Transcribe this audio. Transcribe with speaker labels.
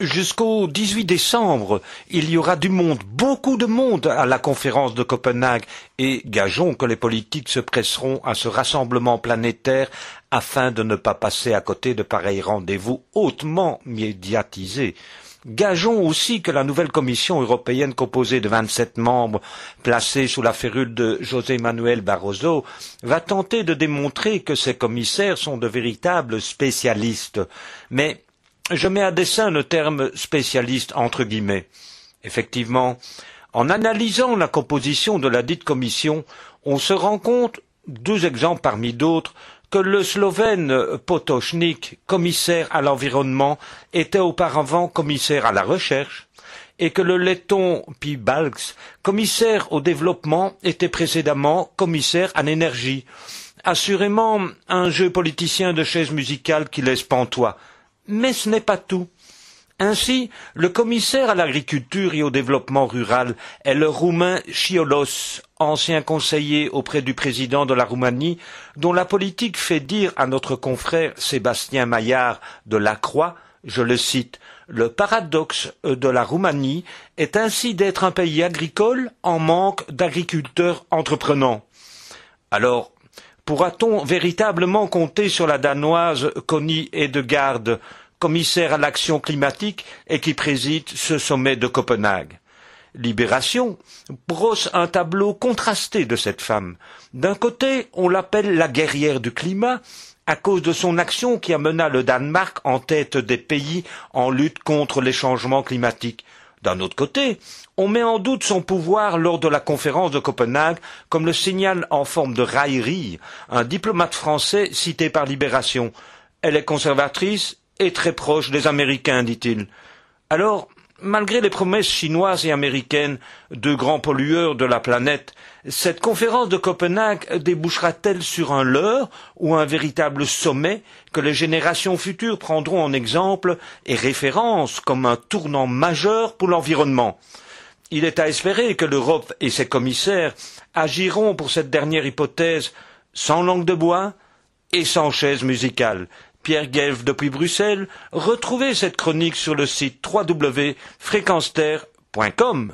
Speaker 1: Jusqu'au 18 décembre, il y aura du monde, beaucoup de monde à la conférence de Copenhague et gageons que les politiques se presseront à ce rassemblement planétaire afin de ne pas passer à côté de pareils rendez-vous hautement médiatisés. Gageons aussi que la nouvelle Commission européenne composée de vingt-sept membres placés sous la férule de José Manuel Barroso va tenter de démontrer que ces commissaires sont de véritables spécialistes. Mais je mets à dessein le terme spécialiste entre guillemets. Effectivement, en analysant la composition de la dite commission, on se rend compte, deux exemples parmi d'autres, que le Slovène Potočnik, commissaire à l'environnement, était auparavant commissaire à la recherche, et que le letton Piebalgs, commissaire au développement, était précédemment commissaire à l'énergie. Assurément un jeu politicien de chaises musicales qui laisse pantois. Mais ce n'est pas tout. Ainsi, le commissaire à l'agriculture et au développement rural est le roumain Chiolos, ancien conseiller auprès du président de la Roumanie, dont la politique fait dire à notre confrère Sébastien Maillard de Lacroix, je le cite, le paradoxe de la Roumanie est ainsi d'être un pays agricole en manque d'agriculteurs entreprenants. Alors, pourra-t-on véritablement compter sur la danoise Connie Hedegaard commissaire à l'action climatique et qui préside ce sommet de Copenhague? Libération brosse un tableau contrasté de cette femme. D'un côté, on l'appelle la guerrière du climat, à cause de son action qui amena le Danemark en tête des pays en lutte contre les changements climatiques. D'un autre côté, on met en doute son pouvoir lors de la conférence de Copenhague, comme le signale en forme de raillerie un diplomate français cité par Libération. Elle est conservatrice est très proche des Américains, dit-il. Alors, malgré les promesses chinoises et américaines, deux grands pollueurs de la planète, cette conférence de Copenhague débouchera-t-elle sur un leurre ou un véritable sommet que les générations futures prendront en exemple et référence comme un tournant majeur pour l'environnement? Il est à espérer que l'Europe et ses commissaires agiront pour cette dernière hypothèse sans langue de bois et sans chaise musicale, Pierre Guelph depuis Bruxelles. Retrouvez cette chronique sur le site www.fréquenceterre.com.